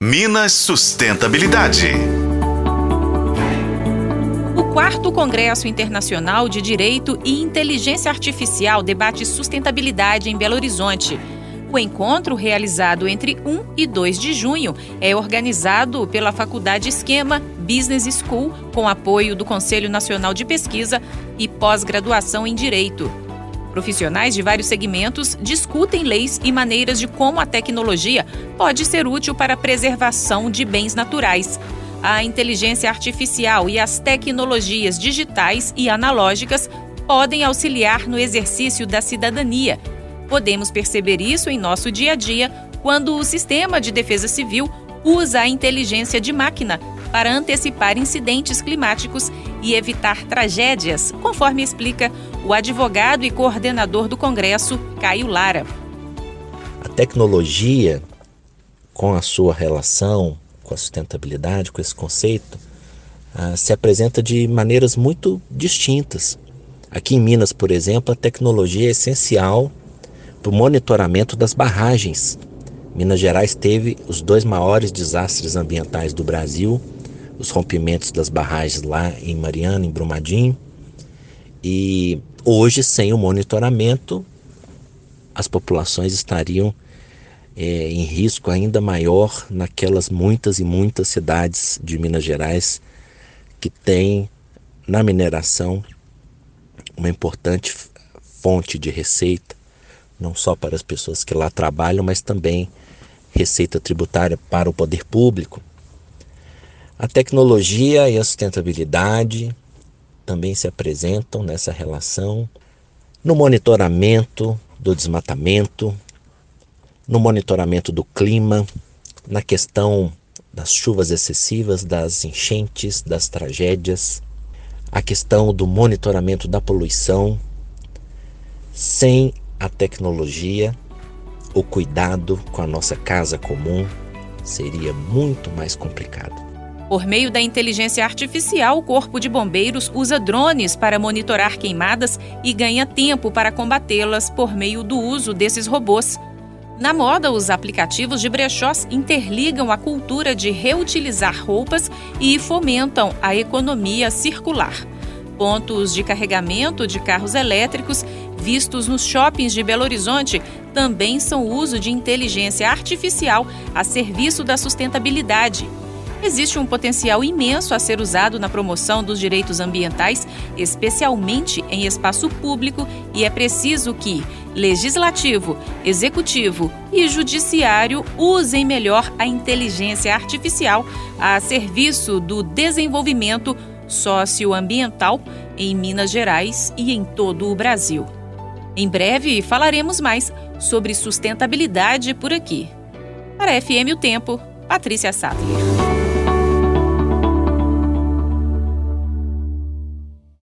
Minas Sustentabilidade. O quarto Congresso Internacional de Direito e Inteligência Artificial debate sustentabilidade em Belo Horizonte. O encontro, realizado entre 1 e 2 de junho, é organizado pela Faculdade Esquema Business School, com apoio do Conselho Nacional de Pesquisa e Pós-Graduação em Direito. Profissionais de vários segmentos discutem leis e maneiras de como a tecnologia pode ser útil para a preservação de bens naturais. A inteligência artificial e as tecnologias digitais e analógicas podem auxiliar no exercício da cidadania. Podemos perceber isso em nosso dia a dia quando o sistema de defesa civil usa a inteligência de máquina para antecipar incidentes climáticos e evitar tragédias, conforme explica o advogado e coordenador do Congresso, Caio Lara. A tecnologia, com a sua relação com a sustentabilidade, com esse conceito, uh, se apresenta de maneiras muito distintas. Aqui em Minas, por exemplo, a tecnologia é essencial para o monitoramento das barragens. Minas Gerais teve os dois maiores desastres ambientais do Brasil os rompimentos das barragens lá em Mariana, em Brumadinho. E hoje, sem o monitoramento, as populações estariam é, em risco ainda maior naquelas muitas e muitas cidades de Minas Gerais que têm na mineração uma importante fonte de receita, não só para as pessoas que lá trabalham, mas também receita tributária para o poder público. A tecnologia e a sustentabilidade também se apresentam nessa relação no monitoramento do desmatamento, no monitoramento do clima, na questão das chuvas excessivas, das enchentes, das tragédias, a questão do monitoramento da poluição. Sem a tecnologia, o cuidado com a nossa casa comum seria muito mais complicado. Por meio da inteligência artificial, o Corpo de Bombeiros usa drones para monitorar queimadas e ganha tempo para combatê-las por meio do uso desses robôs. Na moda, os aplicativos de brechós interligam a cultura de reutilizar roupas e fomentam a economia circular. Pontos de carregamento de carros elétricos vistos nos shoppings de Belo Horizonte também são uso de inteligência artificial a serviço da sustentabilidade Existe um potencial imenso a ser usado na promoção dos direitos ambientais, especialmente em espaço público, e é preciso que legislativo, executivo e judiciário usem melhor a inteligência artificial a serviço do desenvolvimento socioambiental em Minas Gerais e em todo o Brasil. Em breve falaremos mais sobre sustentabilidade por aqui. Para FM O Tempo, Patrícia Sattler.